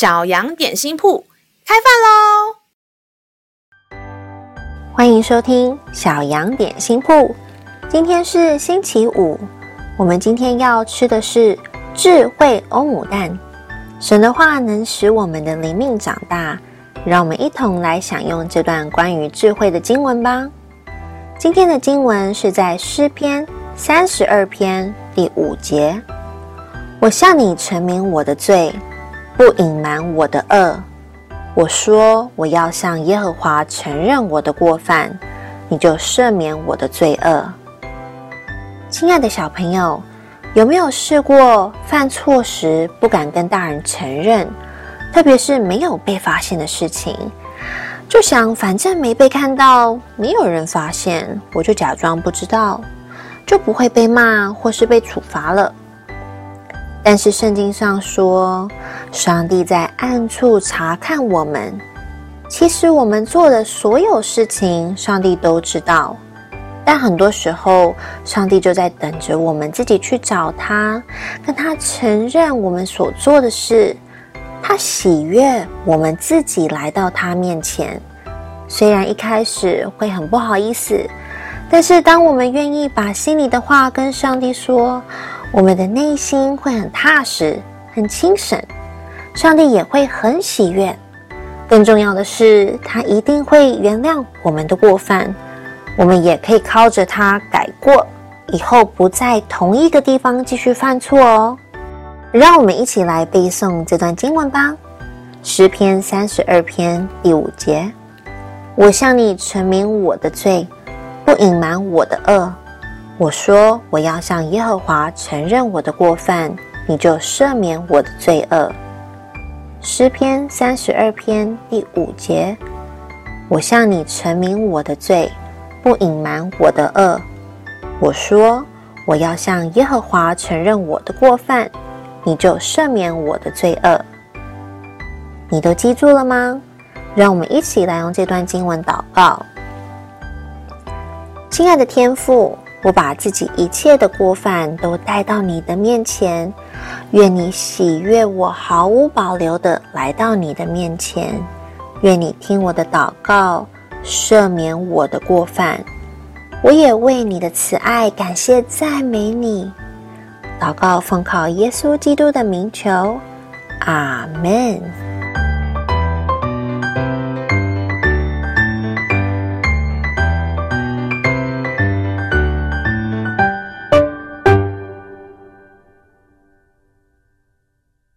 小羊点心铺开饭喽！欢迎收听小羊点心铺。今天是星期五，我们今天要吃的是智慧欧姆蛋。神的话能使我们的灵命长大，让我们一同来享用这段关于智慧的经文吧。今天的经文是在诗篇三十二篇第五节：“我向你陈明我的罪。”不隐瞒我的恶，我说我要向耶和华承认我的过犯，你就赦免我的罪恶。亲爱的小朋友，有没有试过犯错时不敢跟大人承认，特别是没有被发现的事情，就想反正没被看到，没有人发现，我就假装不知道，就不会被骂或是被处罚了。但是圣经上说，上帝在暗处查看我们。其实我们做的所有事情，上帝都知道。但很多时候，上帝就在等着我们自己去找他，跟他承认我们所做的事。他喜悦我们自己来到他面前。虽然一开始会很不好意思，但是当我们愿意把心里的话跟上帝说，我们的内心会很踏实、很轻省，上帝也会很喜悦。更重要的是，他一定会原谅我们的过犯，我们也可以靠着他改过，以后不在同一个地方继续犯错哦。让我们一起来背诵这段经文吧，《诗篇》三十二篇第五节：“我向你陈明我的罪，不隐瞒我的恶。”我说：“我要向耶和华承认我的过犯，你就赦免我的罪恶。”诗篇三十二篇第五节：“我向你陈明我的罪，不隐瞒我的恶。”我说：“我要向耶和华承认我的过犯，你就赦免我的罪恶。”你都记住了吗？让我们一起来用这段经文祷告。亲爱的天父。我把自己一切的过犯都带到你的面前，愿你喜悦我毫无保留地来到你的面前，愿你听我的祷告，赦免我的过犯。我也为你的慈爱感谢赞美你。祷告奉靠耶稣基督的名求，阿门。